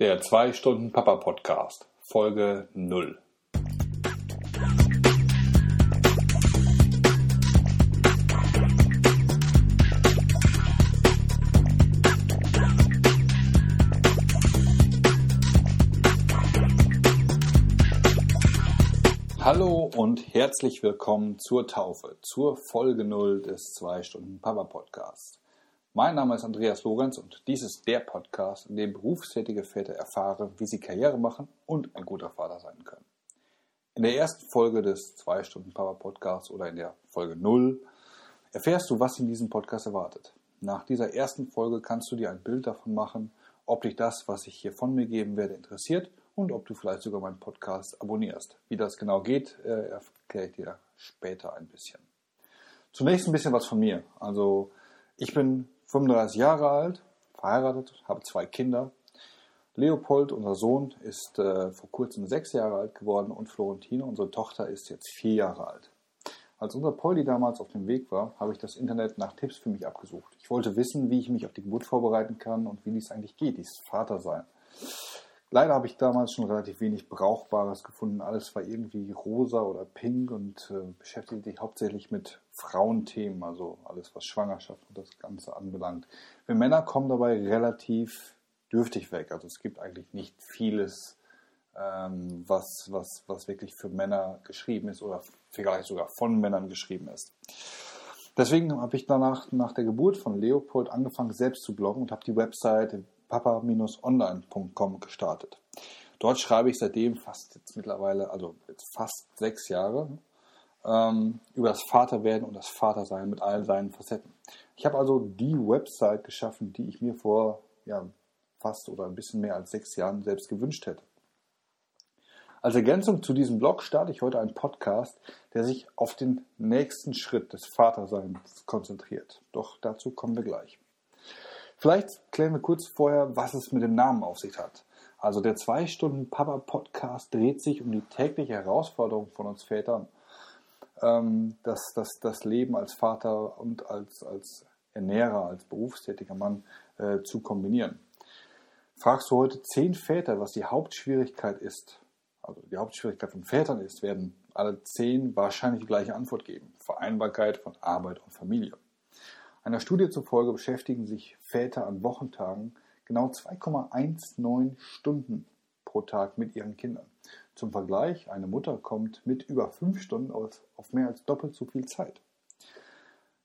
Der 2-Stunden-Papa-Podcast, Folge 0. Hallo und herzlich willkommen zur Taufe, zur Folge 0 des 2-Stunden-Papa-Podcasts. Mein Name ist Andreas Lorenz und dies ist der Podcast, in dem berufstätige Väter erfahren, wie sie Karriere machen und ein guter Vater sein können. In der ersten Folge des 2 Stunden Power Podcasts oder in der Folge 0 erfährst du, was in diesem Podcast erwartet. Nach dieser ersten Folge kannst du dir ein Bild davon machen, ob dich das, was ich hier von mir geben werde, interessiert und ob du vielleicht sogar meinen Podcast abonnierst. Wie das genau geht, äh, erkläre ich dir später ein bisschen. Zunächst ein bisschen was von mir. Also ich bin 35 Jahre alt, verheiratet, habe zwei Kinder. Leopold, unser Sohn, ist äh, vor kurzem sechs Jahre alt geworden und Florentine, unsere Tochter, ist jetzt vier Jahre alt. Als unser Polly damals auf dem Weg war, habe ich das Internet nach Tipps für mich abgesucht. Ich wollte wissen, wie ich mich auf die Geburt vorbereiten kann und wie dies eigentlich geht, dieses Vatersein. Leider habe ich damals schon relativ wenig Brauchbares gefunden. Alles war irgendwie rosa oder pink und äh, beschäftigte sich hauptsächlich mit Frauenthemen, also alles, was Schwangerschaft und das Ganze anbelangt. Wir Männer kommen dabei relativ dürftig weg. Also es gibt eigentlich nicht vieles, ähm, was, was, was wirklich für Männer geschrieben ist oder vielleicht sogar von Männern geschrieben ist. Deswegen habe ich danach, nach der Geburt von Leopold, angefangen, selbst zu bloggen und habe die Website papa-online.com gestartet. Dort schreibe ich seitdem fast jetzt mittlerweile, also jetzt fast sechs Jahre, ähm, über das Vaterwerden und das Vatersein mit all seinen Facetten. Ich habe also die Website geschaffen, die ich mir vor ja, fast oder ein bisschen mehr als sechs Jahren selbst gewünscht hätte. Als Ergänzung zu diesem Blog starte ich heute einen Podcast, der sich auf den nächsten Schritt des Vaterseins konzentriert. Doch dazu kommen wir gleich. Vielleicht klären wir kurz vorher, was es mit dem Namen auf sich hat. Also der 2-Stunden-Papa-Podcast dreht sich um die tägliche Herausforderung von uns Vätern, ähm, das, das, das Leben als Vater und als, als Ernährer, als berufstätiger Mann äh, zu kombinieren. Fragst du heute zehn Väter, was die Hauptschwierigkeit ist, also die Hauptschwierigkeit von Vätern ist, werden alle zehn wahrscheinlich die gleiche Antwort geben. Vereinbarkeit von Arbeit und Familie. Einer Studie zufolge beschäftigen sich Väter an Wochentagen genau 2,19 Stunden pro Tag mit ihren Kindern. Zum Vergleich, eine Mutter kommt mit über fünf Stunden auf, auf mehr als doppelt so viel Zeit.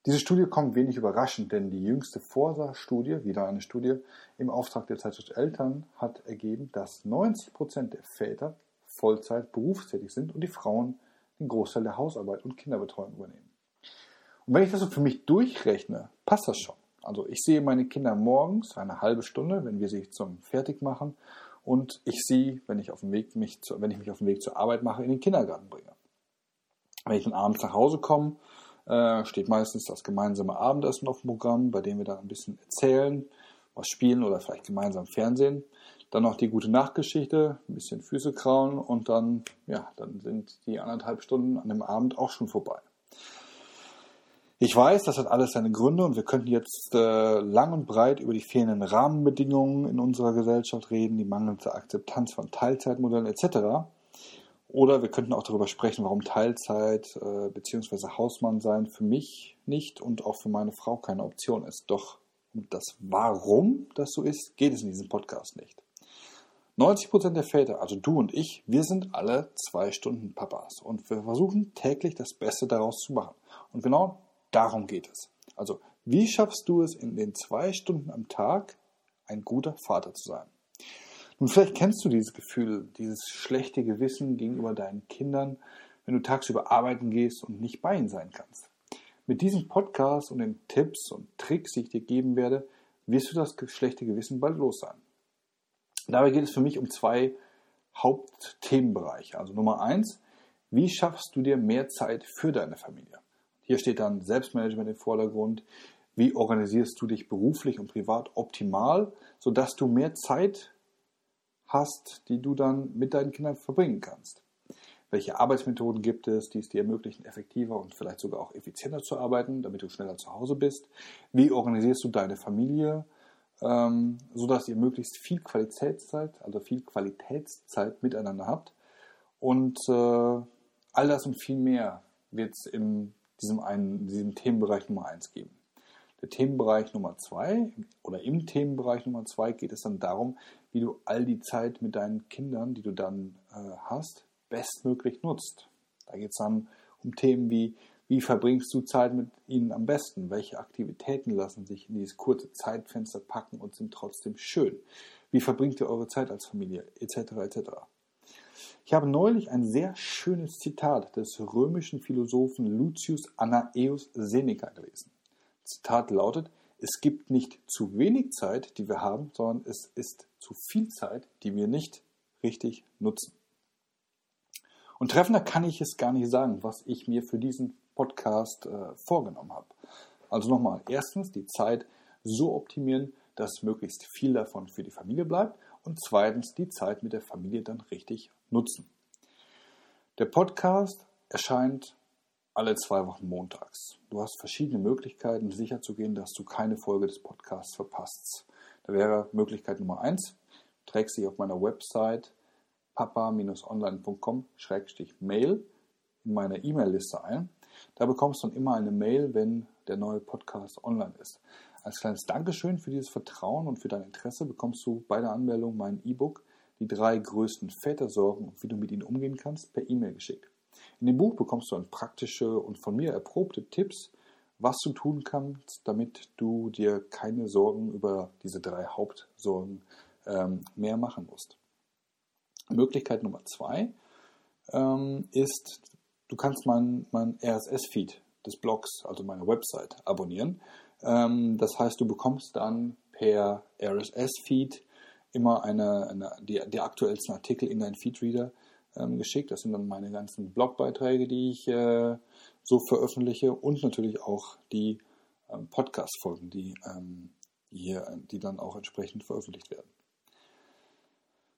Diese Studie kommt wenig überraschend, denn die jüngste Forsa-Studie, wieder eine Studie im Auftrag der Zeitschrift Eltern, hat ergeben, dass 90 Prozent der Väter Vollzeit berufstätig sind und die Frauen den Großteil der Hausarbeit und Kinderbetreuung übernehmen. Wenn ich das so für mich durchrechne, passt das schon. Also ich sehe meine Kinder morgens eine halbe Stunde, wenn wir sie zum Fertig machen, und ich sie, wenn ich auf dem Weg mich, zu, wenn ich mich auf den Weg zur Arbeit mache, in den Kindergarten bringe. Wenn ich dann abends nach Hause komme, äh, steht meistens das gemeinsame Abendessen auf dem Programm, bei dem wir dann ein bisschen erzählen, was spielen oder vielleicht gemeinsam Fernsehen. Dann noch die gute Nachtgeschichte, ein bisschen Füße kraulen und dann, ja, dann sind die anderthalb Stunden an dem Abend auch schon vorbei. Ich weiß, das hat alles seine Gründe und wir könnten jetzt äh, lang und breit über die fehlenden Rahmenbedingungen in unserer Gesellschaft reden, die mangelnde Akzeptanz von Teilzeitmodellen etc. Oder wir könnten auch darüber sprechen, warum Teilzeit äh, bzw. Hausmann sein für mich nicht und auch für meine Frau keine Option ist. Doch um das Warum das so ist, geht es in diesem Podcast nicht. 90% der Väter, also du und ich, wir sind alle zwei Stunden Papas und wir versuchen täglich das Beste daraus zu machen. Und genau Darum geht es. Also, wie schaffst du es in den zwei Stunden am Tag, ein guter Vater zu sein? Nun, vielleicht kennst du dieses Gefühl, dieses schlechte Gewissen gegenüber deinen Kindern, wenn du tagsüber arbeiten gehst und nicht bei ihnen sein kannst. Mit diesem Podcast und den Tipps und Tricks, die ich dir geben werde, wirst du das schlechte Gewissen bald los sein. Dabei geht es für mich um zwei Hauptthemenbereiche. Also Nummer eins, wie schaffst du dir mehr Zeit für deine Familie? Hier steht dann Selbstmanagement im Vordergrund. Wie organisierst du dich beruflich und privat optimal, sodass du mehr Zeit hast, die du dann mit deinen Kindern verbringen kannst? Welche Arbeitsmethoden gibt es, die es dir ermöglichen, effektiver und vielleicht sogar auch effizienter zu arbeiten, damit du schneller zu Hause bist? Wie organisierst du deine Familie? ähm, so dass ihr möglichst viel Qualitätszeit, also viel Qualitätszeit miteinander habt. Und äh, all das und viel mehr wird es in diesem, einen, diesem Themenbereich Nummer 1 geben. Der Themenbereich Nummer 2 oder im Themenbereich Nummer 2 geht es dann darum, wie du all die Zeit mit deinen Kindern, die du dann äh, hast, bestmöglich nutzt. Da geht es dann um Themen wie, wie verbringst du Zeit mit ihnen am besten? Welche Aktivitäten lassen sich in dieses kurze Zeitfenster packen und sind trotzdem schön? Wie verbringt ihr eure Zeit als Familie? Etc. etc. Ich habe neulich ein sehr schönes Zitat des römischen Philosophen Lucius Annaeus Seneca gelesen. Zitat lautet, es gibt nicht zu wenig Zeit, die wir haben, sondern es ist zu viel Zeit, die wir nicht richtig nutzen. Und treffender kann ich es gar nicht sagen, was ich mir für diesen Podcast äh, vorgenommen habe. Also nochmal, erstens die Zeit so optimieren, dass möglichst viel davon für die Familie bleibt und zweitens die Zeit mit der Familie dann richtig nutzen. Der Podcast erscheint alle zwei Wochen montags. Du hast verschiedene Möglichkeiten, sicherzugehen, dass du keine Folge des Podcasts verpasst. Da wäre Möglichkeit Nummer eins, trägst dich auf meiner Website papa-online.com-mail in meine E-Mail-Liste ein. Da bekommst du dann immer eine Mail, wenn der neue Podcast online ist. Als kleines Dankeschön für dieses Vertrauen und für dein Interesse bekommst du bei der Anmeldung mein E-Book Die drei größten Vätersorgen und wie du mit ihnen umgehen kannst per E-Mail geschickt. In dem Buch bekommst du dann praktische und von mir erprobte Tipps, was du tun kannst, damit du dir keine Sorgen über diese drei Hauptsorgen ähm, mehr machen musst. Möglichkeit Nummer zwei ähm, ist, du kannst meinen mein RSS-Feed des Blogs, also meine Website, abonnieren. Ähm, das heißt, du bekommst dann per RSS-Feed immer eine, eine, die, die aktuellsten Artikel in deinen Feedreader ähm, geschickt. Das sind dann meine ganzen Blogbeiträge, die ich äh, so veröffentliche und natürlich auch die ähm, Podcast-Folgen, die, ähm, die, die dann auch entsprechend veröffentlicht werden.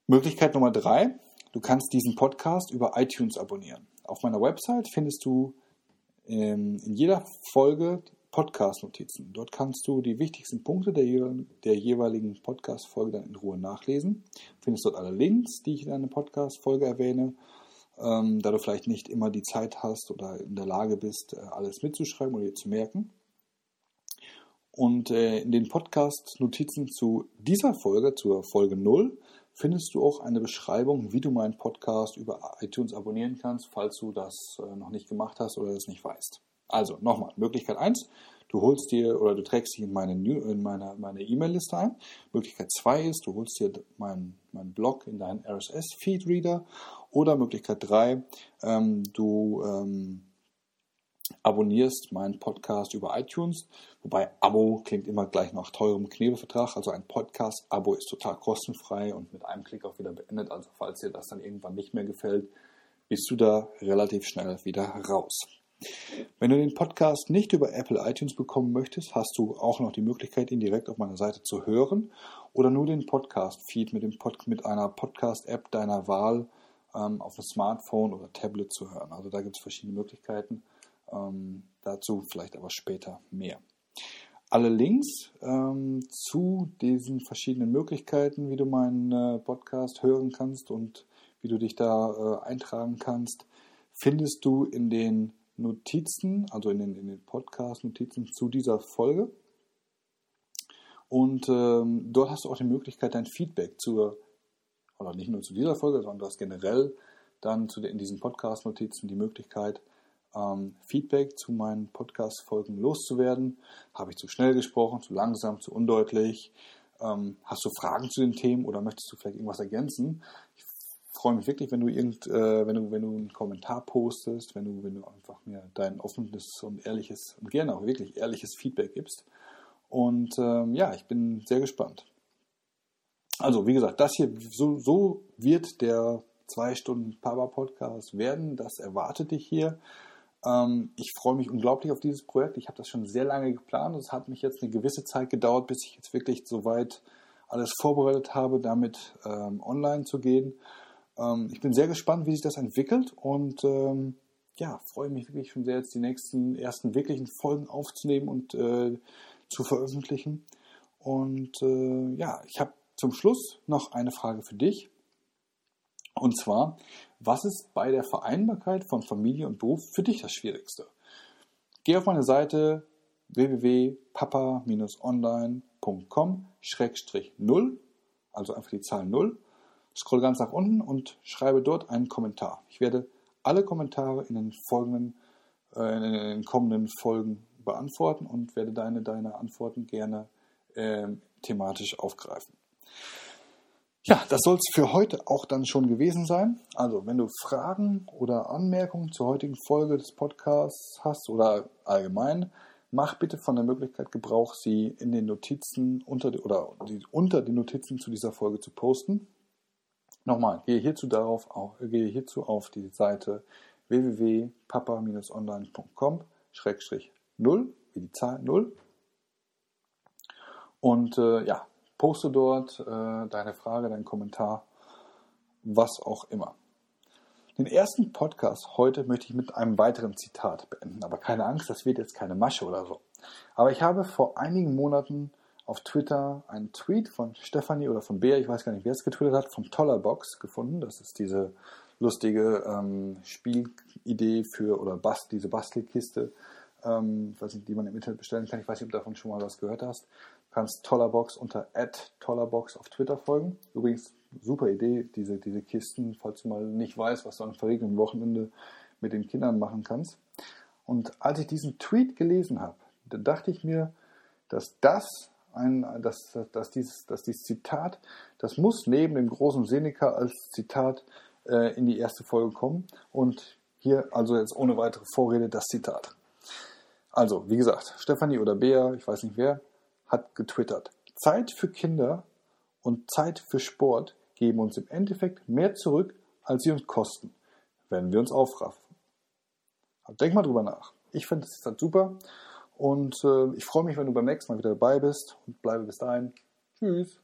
Möglichkeit Nummer drei, du kannst diesen Podcast über iTunes abonnieren. Auf meiner Website findest du ähm, in jeder Folge Podcast-Notizen. Dort kannst du die wichtigsten Punkte der, der jeweiligen Podcast-Folge dann in Ruhe nachlesen. Findest dort alle Links, die ich in einer Podcast-Folge erwähne. Ähm, da du vielleicht nicht immer die Zeit hast oder in der Lage bist, äh, alles mitzuschreiben oder dir zu merken. Und äh, in den Podcast-Notizen zu dieser Folge, zur Folge 0, findest du auch eine Beschreibung, wie du meinen Podcast über iTunes abonnieren kannst, falls du das äh, noch nicht gemacht hast oder das nicht weißt. Also nochmal, Möglichkeit 1, du holst dir oder du trägst dich in meine in meine, meine E-Mail-Liste ein. Möglichkeit 2 ist, du holst dir meinen mein Blog in deinen RSS-Feed-Reader. Oder Möglichkeit 3, ähm, du ähm, abonnierst meinen Podcast über iTunes. Wobei Abo klingt immer gleich nach teurem Knebelvertrag. Also ein Podcast-Abo ist total kostenfrei und mit einem Klick auch wieder beendet. Also falls dir das dann irgendwann nicht mehr gefällt, bist du da relativ schnell wieder raus. Wenn du den Podcast nicht über Apple iTunes bekommen möchtest, hast du auch noch die Möglichkeit, ihn direkt auf meiner Seite zu hören oder nur den Podcast-Feed mit, Pod mit einer Podcast-App deiner Wahl ähm, auf dem Smartphone oder Tablet zu hören. Also da gibt es verschiedene Möglichkeiten. Ähm, dazu vielleicht aber später mehr. Alle Links ähm, zu diesen verschiedenen Möglichkeiten, wie du meinen äh, Podcast hören kannst und wie du dich da äh, eintragen kannst, findest du in den Notizen, also in den, in den Podcast-Notizen zu dieser Folge. Und ähm, dort hast du auch die Möglichkeit, dein Feedback zur, oder nicht nur zu dieser Folge, sondern du hast generell dann zu in diesen Podcast-Notizen die Möglichkeit, ähm, Feedback zu meinen Podcast-Folgen loszuwerden. Habe ich zu schnell gesprochen, zu langsam, zu undeutlich? Ähm, hast du Fragen zu den Themen oder möchtest du vielleicht irgendwas ergänzen? Ich freue mich wirklich, wenn du irgend, äh, wenn du, wenn du einen Kommentar postest, wenn du, wenn du einfach mir dein offenes und ehrliches und gerne auch wirklich ehrliches Feedback gibst. Und ähm, ja, ich bin sehr gespannt. Also, wie gesagt, das hier, so, so wird der zwei Stunden Papa Podcast werden. Das erwartet dich hier. Ähm, ich freue mich unglaublich auf dieses Projekt. Ich habe das schon sehr lange geplant. Es hat mich jetzt eine gewisse Zeit gedauert, bis ich jetzt wirklich soweit alles vorbereitet habe, damit ähm, online zu gehen. Ähm, ich bin sehr gespannt, wie sich das entwickelt und ähm, ja, freue mich wirklich schon sehr, jetzt die nächsten ersten wirklichen Folgen aufzunehmen und äh, zu veröffentlichen. Und äh, ja, ich habe zum Schluss noch eine Frage für dich. Und zwar, was ist bei der Vereinbarkeit von Familie und Beruf für dich das Schwierigste? Geh auf meine Seite www.papa-online.com-0, also einfach die Zahl 0. Scroll ganz nach unten und schreibe dort einen Kommentar. Ich werde alle Kommentare in den folgenden, äh, in den kommenden Folgen beantworten und werde deine, deine Antworten gerne äh, thematisch aufgreifen. Ja, das soll es für heute auch dann schon gewesen sein. Also, wenn du Fragen oder Anmerkungen zur heutigen Folge des Podcasts hast oder allgemein, mach bitte von der Möglichkeit Gebrauch, sie in den Notizen unter oder die, unter den Notizen zu dieser Folge zu posten. Nochmal, gehe hierzu darauf, auch, gehe hierzu auf die Seite www.papa-online.com-0, wie die Zahl 0. Und äh, ja, Poste dort äh, deine Frage, deinen Kommentar, was auch immer. Den ersten Podcast heute möchte ich mit einem weiteren Zitat beenden. Aber keine Angst, das wird jetzt keine Masche oder so. Aber ich habe vor einigen Monaten auf Twitter einen Tweet von Stefanie oder von Bea, ich weiß gar nicht, wer es getwittert hat, vom Tollerbox gefunden. Das ist diese lustige ähm, Spielidee für oder Bast, diese Bastelkiste, ähm, nicht, die man im Internet bestellen kann. Ich weiß nicht, ob du davon schon mal was gehört hast kannst Tollerbox unter Tollerbox auf Twitter folgen. Übrigens, super Idee, diese, diese Kisten, falls du mal nicht weißt, was du am verregneten Wochenende mit den Kindern machen kannst. Und als ich diesen Tweet gelesen habe, dann dachte ich mir, dass das ein, dass, dass, dieses, dass dieses Zitat, das muss neben dem großen Seneca als Zitat äh, in die erste Folge kommen. Und hier also jetzt ohne weitere Vorrede das Zitat. Also, wie gesagt, Stefanie oder Bea, ich weiß nicht wer, hat getwittert, Zeit für Kinder und Zeit für Sport geben uns im Endeffekt mehr zurück, als sie uns kosten, wenn wir uns aufraffen. Denk mal drüber nach. Ich finde es halt super und äh, ich freue mich, wenn du beim nächsten Mal wieder dabei bist und bleibe bis dahin. Tschüss.